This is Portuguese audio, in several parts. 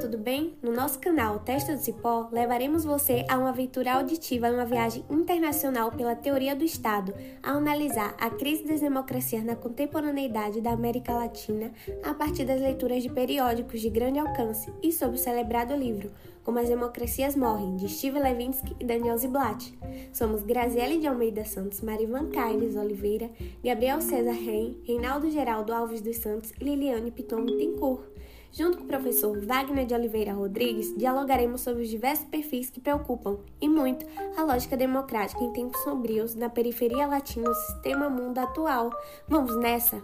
tudo bem? No nosso canal Testa do Cipó, levaremos você a uma aventura auditiva em uma viagem internacional pela teoria do Estado, a analisar a crise das democracias na contemporaneidade da América Latina a partir das leituras de periódicos de grande alcance e sobre o celebrado livro Como as Democracias Morrem, de Steve Levinsky e Daniel Ziblatt. Somos Graziele de Almeida Santos, Marivan Carles Oliveira, Gabriel César Reim, Reinaldo Geraldo Alves dos Santos e Liliane Piton Tencourt. Junto com o professor Wagner de Oliveira Rodrigues, dialogaremos sobre os diversos perfis que preocupam, e muito, a lógica democrática em tempos sombrios na periferia latina do sistema mundo atual. Vamos nessa?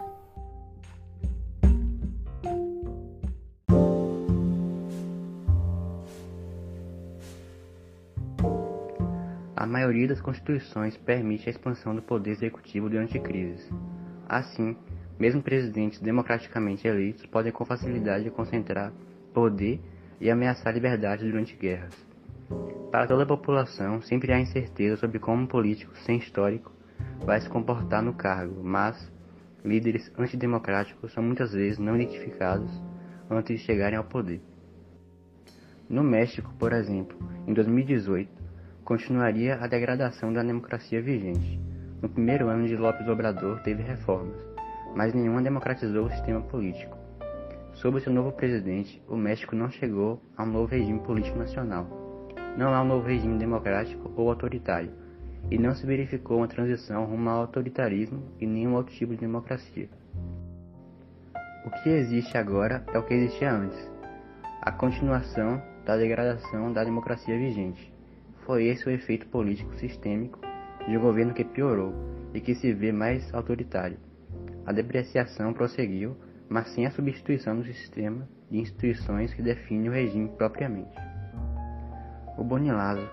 A maioria das constituições permite a expansão do poder executivo durante crises. Assim, mesmo presidentes democraticamente eleitos podem com facilidade concentrar poder e ameaçar a liberdade durante guerras. Para toda a população, sempre há incerteza sobre como um político sem histórico vai se comportar no cargo, mas líderes antidemocráticos são muitas vezes não identificados antes de chegarem ao poder. No México, por exemplo, em 2018, continuaria a degradação da democracia vigente. No primeiro ano de López Obrador, teve reformas, mas nenhuma democratizou o sistema político. Sob seu novo presidente, o México não chegou a um novo regime político nacional. Não há um novo regime democrático ou autoritário, e não se verificou uma transição rumo ao autoritarismo e nenhum outro tipo de democracia. O que existe agora é o que existia antes, a continuação da degradação da democracia vigente. Foi esse o efeito político sistêmico de um governo que piorou e que se vê mais autoritário. A depreciação prosseguiu, mas sem a substituição do sistema de instituições que define o regime propriamente. O Bonilazo,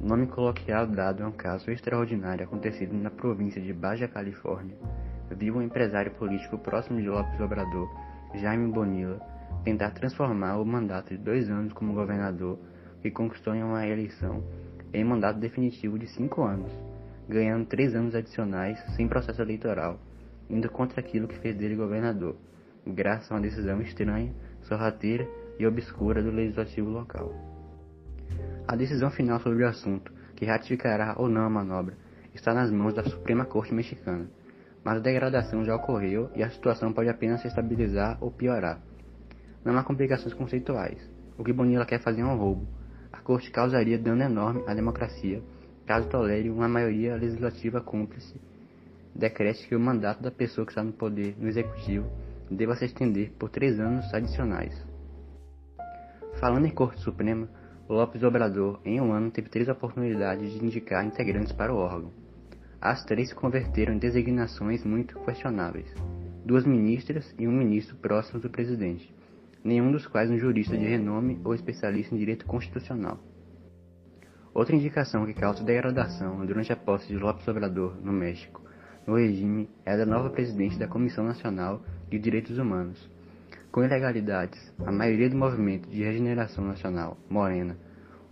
nome coloquial dado a um caso extraordinário acontecido na província de Baja Califórnia, viu um empresário político próximo de Lopes Obrador, Jaime Bonilla, tentar transformar o mandato de dois anos como governador, que conquistou em uma eleição, em mandato definitivo de cinco anos, ganhando três anos adicionais sem processo eleitoral indo contra aquilo que fez dele governador, graças a uma decisão estranha, sorrateira e obscura do legislativo local. A decisão final sobre o assunto, que ratificará ou não a manobra, está nas mãos da Suprema Corte Mexicana, mas a degradação já ocorreu e a situação pode apenas se estabilizar ou piorar. Não há complicações conceituais. O que Bonilla quer fazer é um roubo. A Corte causaria dano enorme à democracia caso tolere uma maioria legislativa cúmplice decrete que o mandato da pessoa que está no poder no executivo deva se estender por três anos adicionais. Falando em Corte Suprema, Lopes Obrador, em um ano, teve três oportunidades de indicar integrantes para o órgão. As três se converteram em designações muito questionáveis: duas ministras e um ministro próximo do presidente, nenhum dos quais um jurista de renome ou especialista em direito constitucional. Outra indicação que causa degradação durante a posse de Lopes Obrador no México no regime é da nova presidente da Comissão Nacional de Direitos Humanos. Com ilegalidades, a maioria do movimento de regeneração nacional, Morena,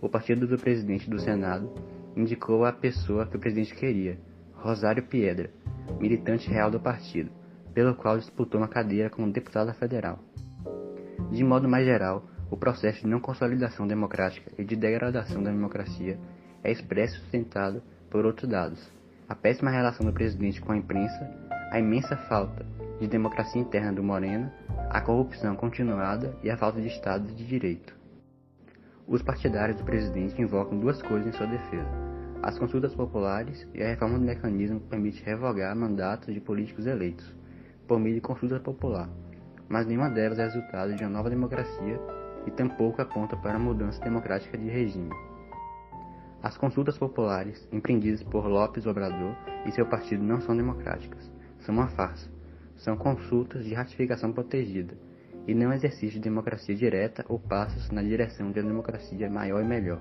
o partido do presidente do Senado, indicou a pessoa que o presidente queria, Rosário Piedra, militante real do partido, pelo qual disputou uma cadeira como deputada federal. De modo mais geral, o processo de não consolidação democrática e de degradação da democracia é expresso e sustentado por outros dados a péssima relação do presidente com a imprensa, a imensa falta de democracia interna do Moreno, a corrupção continuada e a falta de Estado de Direito. Os partidários do presidente invocam duas coisas em sua defesa: as consultas populares e a reforma do mecanismo que permite revogar mandatos de políticos eleitos, por meio de consulta popular. Mas nenhuma delas é resultado de uma nova democracia e tampouco aponta para a mudança democrática de regime. As consultas populares, empreendidas por Lopes Obrador e seu partido, não são democráticas. São uma farsa. São consultas de ratificação protegida e não exercício de democracia direta ou passos na direção de uma democracia maior e melhor.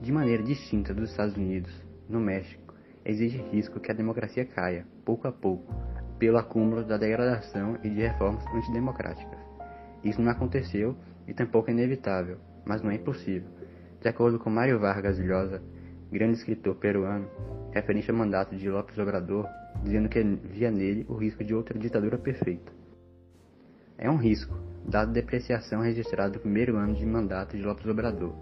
De maneira distinta dos Estados Unidos, no México, existe risco que a democracia caia, pouco a pouco, pelo acúmulo da degradação e de reformas antidemocráticas. Isso não aconteceu e tampouco é inevitável, mas não é impossível de acordo com Mário Vargas Llosa, grande escritor peruano, referente ao mandato de López Obrador, dizendo que via nele o risco de outra ditadura perfeita. É um risco, dada a depreciação registrada no primeiro ano de mandato de Lopes Obrador.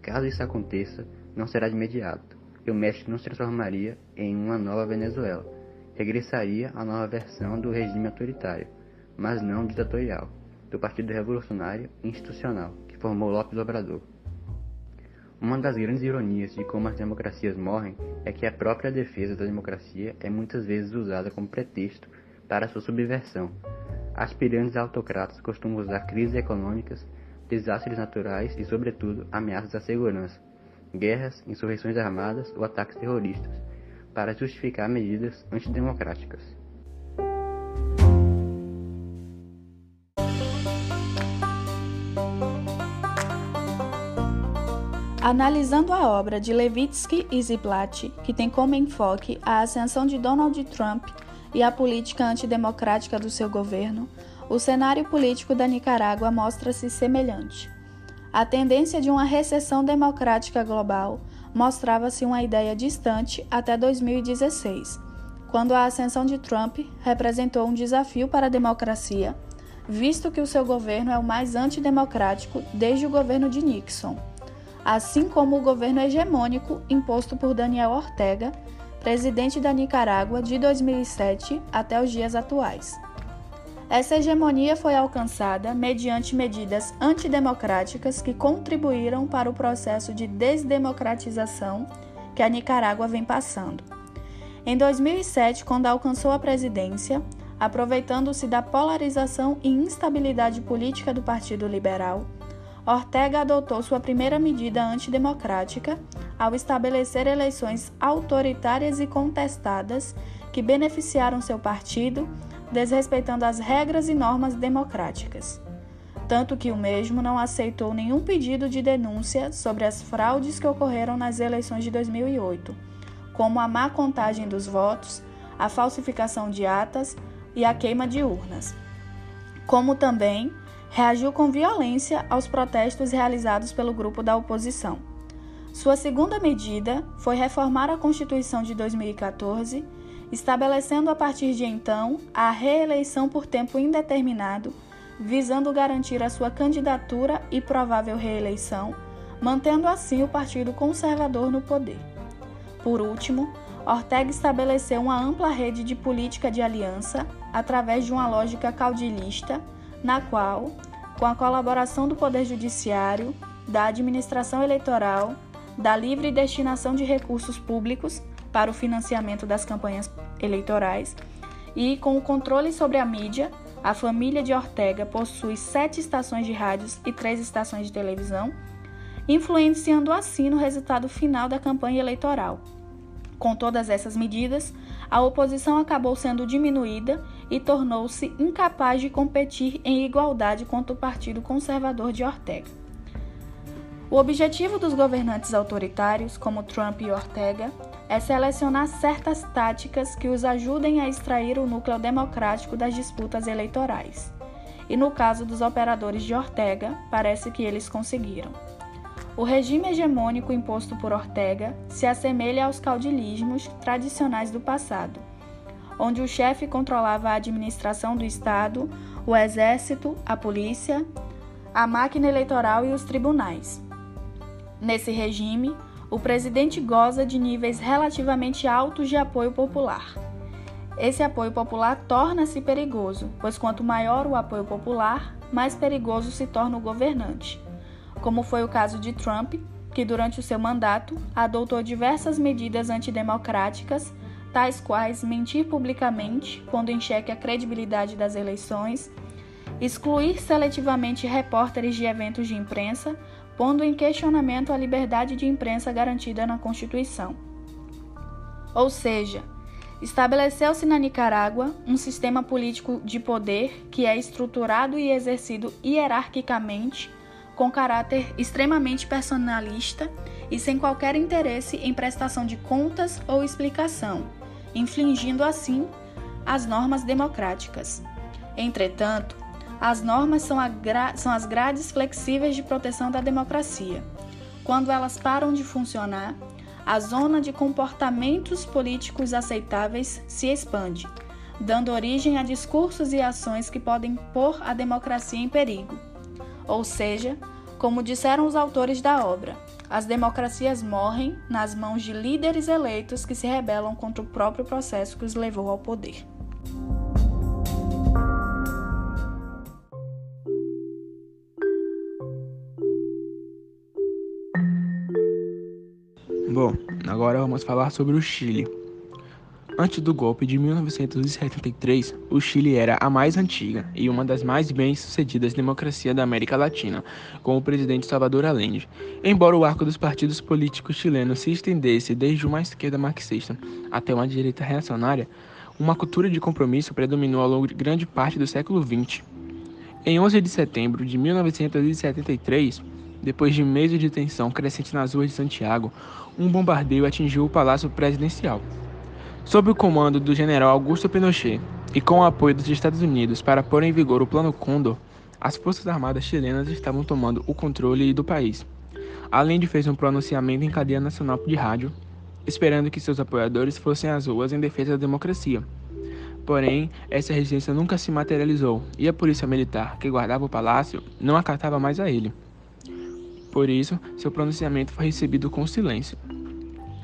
Caso isso aconteça, não será de imediato, e o México não se transformaria em uma nova Venezuela, regressaria à nova versão do regime autoritário, mas não ditatorial, do Partido Revolucionário Institucional, que formou Lopes Obrador. Uma das grandes ironias de como as democracias morrem é que a própria defesa da democracia é muitas vezes usada como pretexto para sua subversão. Aspirantes autocratas costumam usar crises econômicas, desastres naturais e, sobretudo, ameaças à segurança, guerras, insurreições armadas ou ataques terroristas, para justificar medidas antidemocráticas. Analisando a obra de Levitsky e Ziblatt, que tem como enfoque a ascensão de Donald Trump e a política antidemocrática do seu governo, o cenário político da Nicarágua mostra-se semelhante. A tendência de uma recessão democrática global mostrava-se uma ideia distante até 2016, quando a ascensão de Trump representou um desafio para a democracia, visto que o seu governo é o mais antidemocrático desde o governo de Nixon assim como o governo hegemônico imposto por Daniel Ortega, presidente da Nicarágua de 2007 até os dias atuais. Essa hegemonia foi alcançada mediante medidas antidemocráticas que contribuíram para o processo de desdemocratização que a Nicarágua vem passando. Em 2007, quando alcançou a presidência, aproveitando-se da polarização e instabilidade política do Partido Liberal, Ortega adotou sua primeira medida antidemocrática ao estabelecer eleições autoritárias e contestadas que beneficiaram seu partido, desrespeitando as regras e normas democráticas. Tanto que o mesmo não aceitou nenhum pedido de denúncia sobre as fraudes que ocorreram nas eleições de 2008, como a má contagem dos votos, a falsificação de atas e a queima de urnas. Como também reagiu com violência aos protestos realizados pelo grupo da oposição. Sua segunda medida foi reformar a Constituição de 2014, estabelecendo a partir de então a reeleição por tempo indeterminado, visando garantir a sua candidatura e provável reeleição, mantendo assim o Partido Conservador no poder. Por último, Ortega estabeleceu uma ampla rede de política de aliança através de uma lógica caudilhista na qual, com a colaboração do Poder Judiciário, da administração eleitoral, da livre destinação de recursos públicos para o financiamento das campanhas eleitorais e com o controle sobre a mídia, a família de Ortega possui sete estações de rádios e três estações de televisão, influenciando assim no resultado final da campanha eleitoral. Com todas essas medidas, a oposição acabou sendo diminuída e tornou-se incapaz de competir em igualdade contra o Partido Conservador de Ortega. O objetivo dos governantes autoritários, como Trump e Ortega, é selecionar certas táticas que os ajudem a extrair o núcleo democrático das disputas eleitorais. E no caso dos operadores de Ortega, parece que eles conseguiram. O regime hegemônico imposto por Ortega se assemelha aos caudilismos tradicionais do passado, onde o chefe controlava a administração do Estado, o exército, a polícia, a máquina eleitoral e os tribunais. Nesse regime, o presidente goza de níveis relativamente altos de apoio popular. Esse apoio popular torna-se perigoso, pois quanto maior o apoio popular, mais perigoso se torna o governante como foi o caso de Trump, que durante o seu mandato adotou diversas medidas antidemocráticas, tais quais mentir publicamente, pondo em xeque a credibilidade das eleições, excluir seletivamente repórteres de eventos de imprensa, pondo em questionamento a liberdade de imprensa garantida na Constituição. Ou seja, estabeleceu-se na Nicarágua um sistema político de poder que é estruturado e exercido hierarquicamente com caráter extremamente personalista e sem qualquer interesse em prestação de contas ou explicação, infringindo assim as normas democráticas. Entretanto, as normas são, são, as grades flexíveis de proteção da democracia. Quando elas param de funcionar, a zona de comportamentos políticos aceitáveis se expande, dando origem a discursos e ações que podem pôr a democracia em perigo. Ou seja, como disseram os autores da obra, as democracias morrem nas mãos de líderes eleitos que se rebelam contra o próprio processo que os levou ao poder. Bom, agora vamos falar sobre o Chile. Antes do golpe de 1973, o Chile era a mais antiga e uma das mais bem-sucedidas democracias da América Latina, com o presidente Salvador Allende. Embora o arco dos partidos políticos chilenos se estendesse desde uma esquerda marxista até uma direita reacionária, uma cultura de compromisso predominou ao longo de grande parte do século XX. Em 11 de setembro de 1973, depois de meses de tensão crescente nas ruas de Santiago, um bombardeio atingiu o Palácio Presidencial. Sob o comando do general Augusto Pinochet e com o apoio dos Estados Unidos para pôr em vigor o Plano Condor, as Forças Armadas chilenas estavam tomando o controle do país. Além de fez um pronunciamento em cadeia nacional de rádio, esperando que seus apoiadores fossem às ruas em defesa da democracia. Porém, essa resistência nunca se materializou e a polícia militar que guardava o palácio não acatava mais a ele. Por isso, seu pronunciamento foi recebido com silêncio.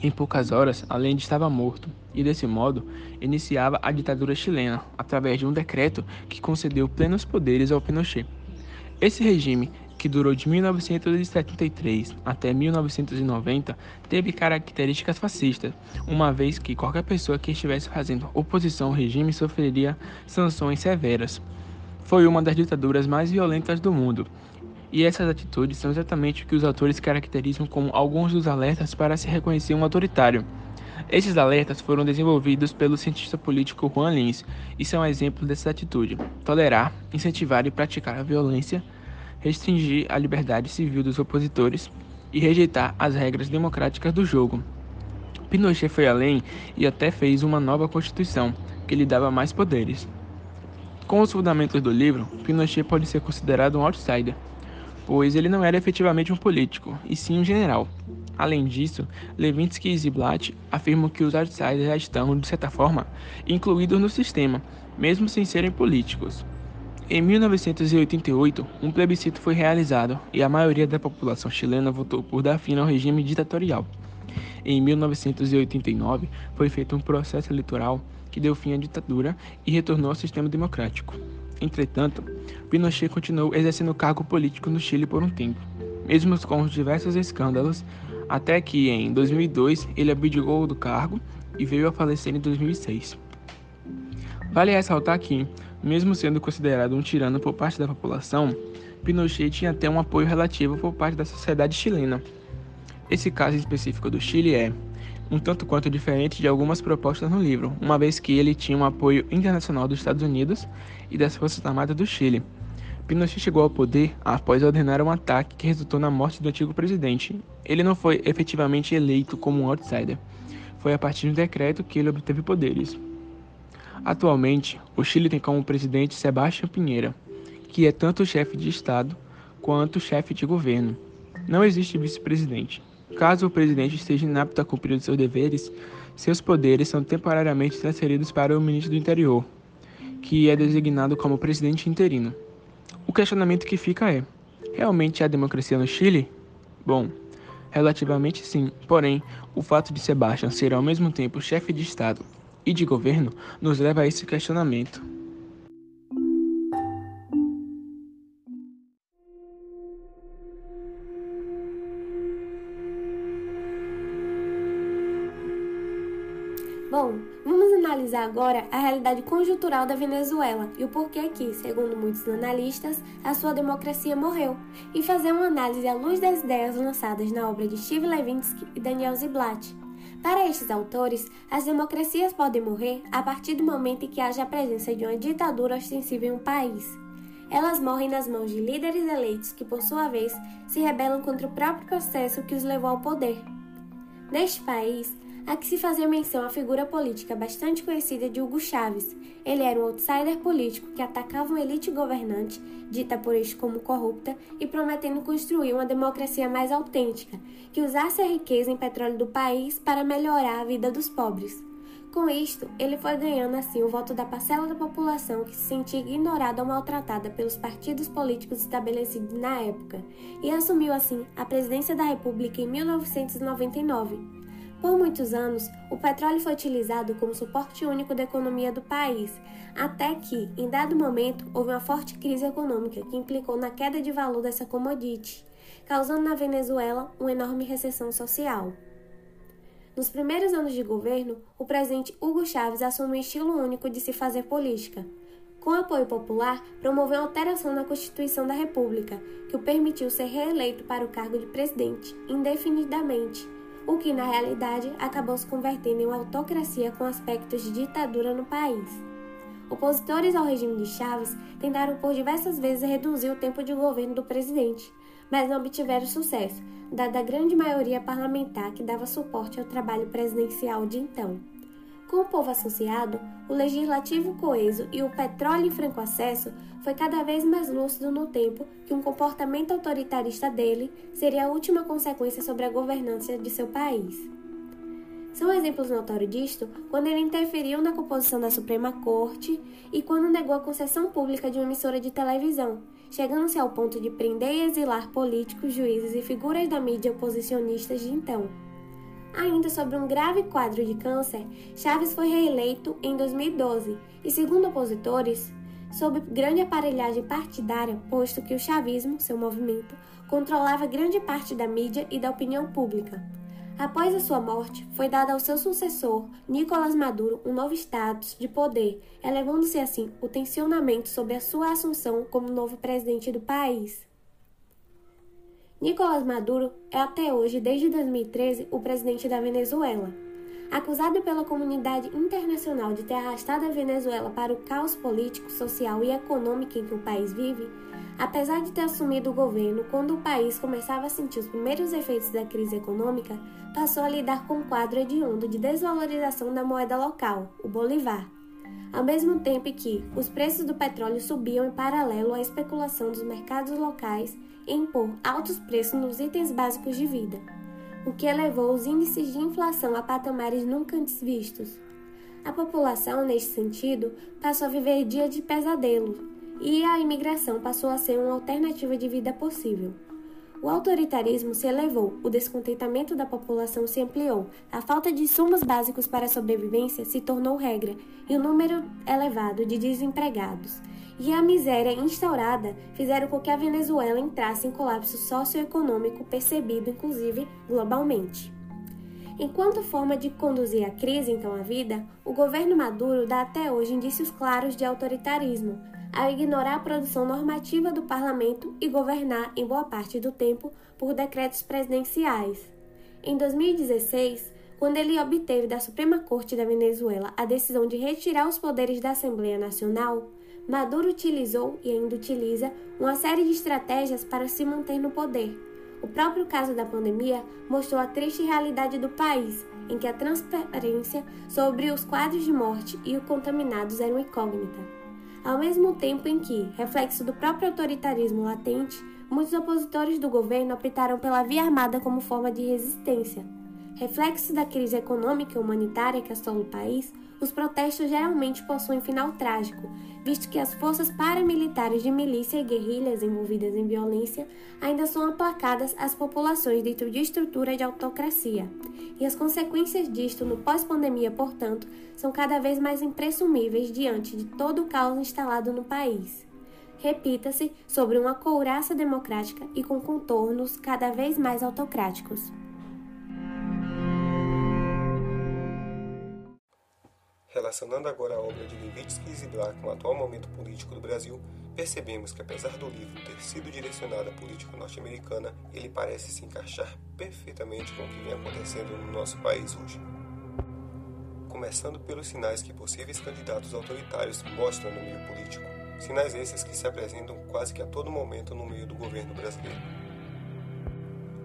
Em poucas horas, Allende estava morto, e desse modo iniciava a ditadura chilena, através de um decreto que concedeu plenos poderes ao Pinochet. Esse regime, que durou de 1973 até 1990, teve características fascistas, uma vez que qualquer pessoa que estivesse fazendo oposição ao regime sofreria sanções severas. Foi uma das ditaduras mais violentas do mundo e essas atitudes são exatamente o que os autores caracterizam como alguns dos alertas para se reconhecer um autoritário. Esses alertas foram desenvolvidos pelo cientista político Juan Lins e são exemplos dessa atitude: tolerar, incentivar e praticar a violência, restringir a liberdade civil dos opositores e rejeitar as regras democráticas do jogo. Pinochet foi além e até fez uma nova constituição que lhe dava mais poderes. Com os fundamentos do livro, Pinochet pode ser considerado um outsider, pois ele não era efetivamente um político, e sim um general. Além disso, Levinsky e Ziblatt afirmam que os outsiders já estão, de certa forma, incluídos no sistema, mesmo sem serem políticos. Em 1988, um plebiscito foi realizado e a maioria da população chilena votou por dar fim ao regime ditatorial. Em 1989, foi feito um processo eleitoral que deu fim à ditadura e retornou ao sistema democrático. Entretanto, Pinochet continuou exercendo cargo político no Chile por um tempo, mesmo com os diversos escândalos, até que em 2002 ele abdicou do cargo e veio a falecer em 2006. Vale ressaltar que, mesmo sendo considerado um tirano por parte da população, Pinochet tinha até um apoio relativo por parte da sociedade chilena. Esse caso específico do Chile é, um tanto quanto diferente de algumas propostas no livro, uma vez que ele tinha um apoio internacional dos Estados Unidos e das Forças Armadas do Chile. Pinochet chegou ao poder após ordenar um ataque que resultou na morte do antigo presidente. Ele não foi efetivamente eleito como um outsider. Foi a partir de um decreto que ele obteve poderes. Atualmente, o Chile tem como presidente Sebastião Pinheira, que é tanto chefe de Estado quanto chefe de governo. Não existe vice-presidente. Caso o presidente esteja inapto a cumprir os seus deveres, seus poderes são temporariamente transferidos para o ministro do Interior, que é designado como presidente interino. O questionamento que fica é: realmente há democracia no Chile? Bom, relativamente sim, porém, o fato de Sebastião ser ao mesmo tempo chefe de Estado e de governo nos leva a esse questionamento. Analisar agora a realidade conjuntural da Venezuela e o porquê que, segundo muitos analistas, a sua democracia morreu, e fazer uma análise à luz das ideias lançadas na obra de Steve Levinsky e Daniel Ziblatt. Para estes autores, as democracias podem morrer a partir do momento em que haja a presença de uma ditadura ostensiva em um país. Elas morrem nas mãos de líderes eleitos que, por sua vez, se rebelam contra o próprio processo que os levou ao poder. Neste país, há que se fazer menção à figura política bastante conhecida de Hugo Chávez. Ele era um outsider político que atacava uma elite governante, dita por este como corrupta, e prometendo construir uma democracia mais autêntica, que usasse a riqueza em petróleo do país para melhorar a vida dos pobres. Com isto, ele foi ganhando assim o voto da parcela da população que se sentia ignorada ou maltratada pelos partidos políticos estabelecidos na época, e assumiu assim a presidência da República em 1999. Por muitos anos, o petróleo foi utilizado como suporte único da economia do país, até que, em dado momento, houve uma forte crise econômica que implicou na queda de valor dessa commodity, causando na Venezuela uma enorme recessão social. Nos primeiros anos de governo, o presidente Hugo Chávez assumiu um estilo único de se fazer política. Com apoio popular, promoveu alteração na Constituição da República, que o permitiu ser reeleito para o cargo de presidente indefinidamente, o que na realidade acabou se convertendo em uma autocracia com aspectos de ditadura no país. Opositores ao regime de Chaves tentaram por diversas vezes reduzir o tempo de governo do presidente, mas não obtiveram sucesso, dada a grande maioria parlamentar que dava suporte ao trabalho presidencial de então. Com o povo associado, o legislativo coeso e o petróleo em franco acesso foi cada vez mais lúcido no tempo que um comportamento autoritarista dele seria a última consequência sobre a governança de seu país. São exemplos notórios disto quando ele interferiu na composição da Suprema Corte e quando negou a concessão pública de uma emissora de televisão, chegando-se ao ponto de prender e exilar políticos, juízes e figuras da mídia oposicionistas de então. Ainda sobre um grave quadro de câncer, Chaves foi reeleito em 2012 e, segundo opositores, sob grande aparelhagem partidária, posto que o chavismo, seu movimento, controlava grande parte da mídia e da opinião pública. Após a sua morte, foi dado ao seu sucessor, Nicolás Maduro, um novo status de poder, elevando-se assim o tensionamento sobre a sua assunção como novo presidente do país. Nicolás Maduro é até hoje, desde 2013, o presidente da Venezuela. Acusado pela comunidade internacional de ter arrastado a Venezuela para o caos político, social e econômico em que o país vive, apesar de ter assumido o governo quando o país começava a sentir os primeiros efeitos da crise econômica, passou a lidar com um quadro hediondo de desvalorização da moeda local, o bolivar. Ao mesmo tempo que os preços do petróleo subiam em paralelo à especulação dos mercados locais em impor altos preços nos itens básicos de vida, o que elevou os índices de inflação a patamares nunca antes vistos. A população, neste sentido, passou a viver dias de pesadelo e a imigração passou a ser uma alternativa de vida possível. O autoritarismo se elevou, o descontentamento da população se ampliou, a falta de insumos básicos para a sobrevivência se tornou regra e o número elevado de desempregados e a miséria instaurada fizeram com que a Venezuela entrasse em colapso socioeconômico percebido inclusive globalmente. Enquanto forma de conduzir a crise então à vida, o governo Maduro dá até hoje indícios claros de autoritarismo, ao ignorar a produção normativa do parlamento e governar, em boa parte do tempo, por decretos presidenciais. Em 2016, quando ele obteve da Suprema Corte da Venezuela a decisão de retirar os poderes da Assembleia Nacional, Maduro utilizou e ainda utiliza uma série de estratégias para se manter no poder. O próprio caso da pandemia mostrou a triste realidade do país, em que a transparência sobre os quadros de morte e os contaminados era uma incógnita. Ao mesmo tempo em que, reflexo do próprio autoritarismo latente, muitos opositores do governo optaram pela via armada como forma de resistência. Reflexo da crise econômica e humanitária que assola o país, os protestos geralmente possuem final trágico, visto que as forças paramilitares de milícia e guerrilhas envolvidas em violência ainda são aplacadas às populações dentro de estrutura de autocracia. E as consequências disto no pós-pandemia, portanto, são cada vez mais impressumíveis diante de todo o caos instalado no país. Repita-se sobre uma couraça democrática e com contornos cada vez mais autocráticos. Relacionando agora a obra de Levitsky e Ziblatt com o atual momento político do Brasil, percebemos que apesar do livro ter sido direcionado à política norte-americana, ele parece se encaixar perfeitamente com o que vem acontecendo no nosso país hoje. Começando pelos sinais que possíveis candidatos autoritários mostram no meio político. Sinais esses que se apresentam quase que a todo momento no meio do governo brasileiro.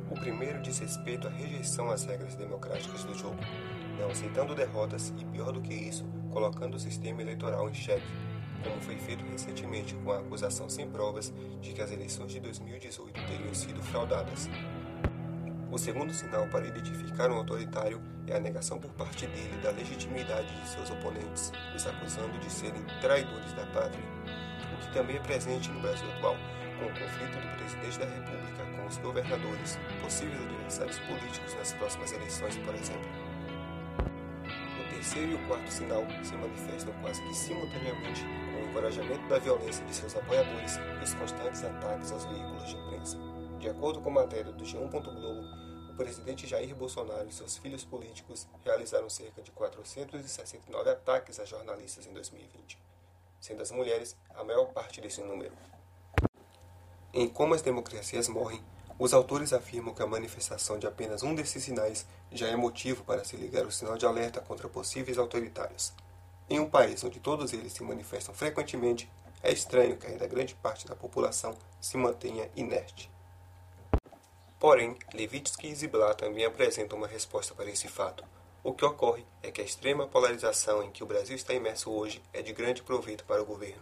O primeiro diz respeito à rejeição às regras democráticas do jogo, não aceitando derrotas e, pior do que isso, colocando o sistema eleitoral em xeque, como foi feito recentemente com a acusação sem provas de que as eleições de 2018 teriam sido fraudadas. O segundo sinal para identificar um autoritário é a negação por parte dele da legitimidade de seus oponentes, os acusando de serem traidores da pátria, o que também é presente no Brasil atual, com o conflito do presidente da República com os governadores, possíveis adversários políticos nas próximas eleições, por exemplo. Terceiro e o quarto sinal se manifestam quase que simultaneamente com o encorajamento da violência de seus apoiadores e os constantes ataques aos veículos de imprensa. De acordo com a matéria do G1. Globo, o presidente Jair Bolsonaro e seus filhos políticos realizaram cerca de 469 ataques a jornalistas em 2020, sendo as mulheres a maior parte desse número. Em Como as Democracias Morrem, os autores afirmam que a manifestação de apenas um desses sinais já é motivo para se ligar o sinal de alerta contra possíveis autoritários. Em um país onde todos eles se manifestam frequentemente, é estranho que ainda grande parte da população se mantenha inerte. Porém, Levitsky e Ziblatt também apresentam uma resposta para esse fato. O que ocorre é que a extrema polarização em que o Brasil está imerso hoje é de grande proveito para o governo.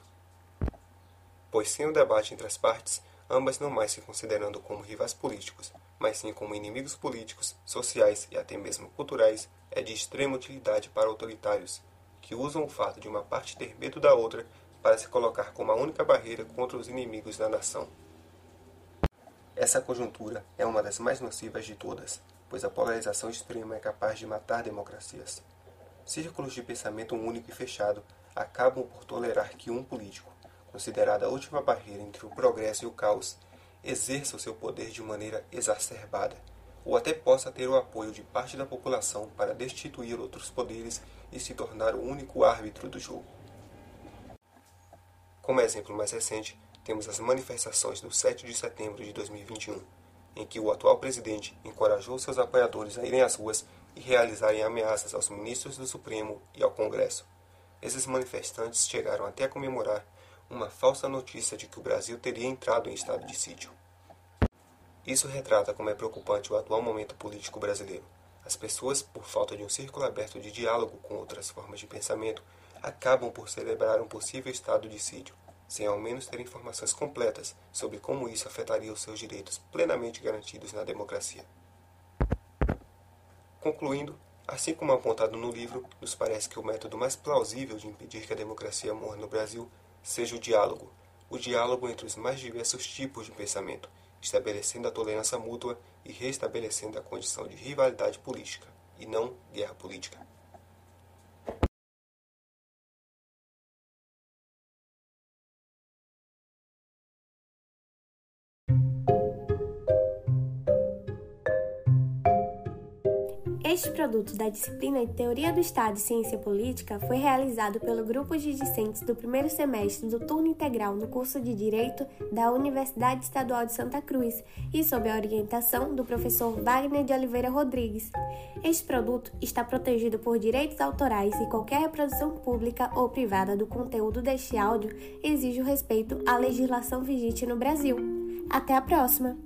Pois sem o debate entre as partes, ambas não mais se considerando como rivais políticos, mas sim como inimigos políticos, sociais e até mesmo culturais, é de extrema utilidade para autoritários, que usam o fato de uma parte ter medo da outra para se colocar como a única barreira contra os inimigos da nação. Essa conjuntura é uma das mais nocivas de todas, pois a polarização extrema é capaz de matar democracias. Círculos de pensamento único e fechado acabam por tolerar que um político, considerado a última barreira entre o progresso e o caos, exerça o seu poder de maneira exacerbada, ou até possa ter o apoio de parte da população para destituir outros poderes e se tornar o único árbitro do jogo. Como exemplo mais recente, temos as manifestações do 7 de setembro de 2021, em que o atual presidente encorajou seus apoiadores a irem às ruas e realizarem ameaças aos ministros do Supremo e ao Congresso. Esses manifestantes chegaram até a comemorar uma falsa notícia de que o Brasil teria entrado em estado de sítio. Isso retrata como é preocupante o atual momento político brasileiro. As pessoas, por falta de um círculo aberto de diálogo com outras formas de pensamento, acabam por celebrar um possível estado de sítio sem ao menos ter informações completas sobre como isso afetaria os seus direitos plenamente garantidos na democracia. Concluindo, assim como apontado no livro, nos parece que o método mais plausível de impedir que a democracia morra no Brasil seja o diálogo, o diálogo entre os mais diversos tipos de pensamento, estabelecendo a tolerância mútua e restabelecendo a condição de rivalidade política, e não guerra política. Este produto da disciplina de Teoria do Estado e Ciência Política foi realizado pelo grupo de discentes do primeiro semestre do turno integral no curso de Direito da Universidade Estadual de Santa Cruz e sob a orientação do professor Wagner de Oliveira Rodrigues. Este produto está protegido por direitos autorais e qualquer reprodução pública ou privada do conteúdo deste áudio exige o respeito à legislação vigente no Brasil. Até a próxima!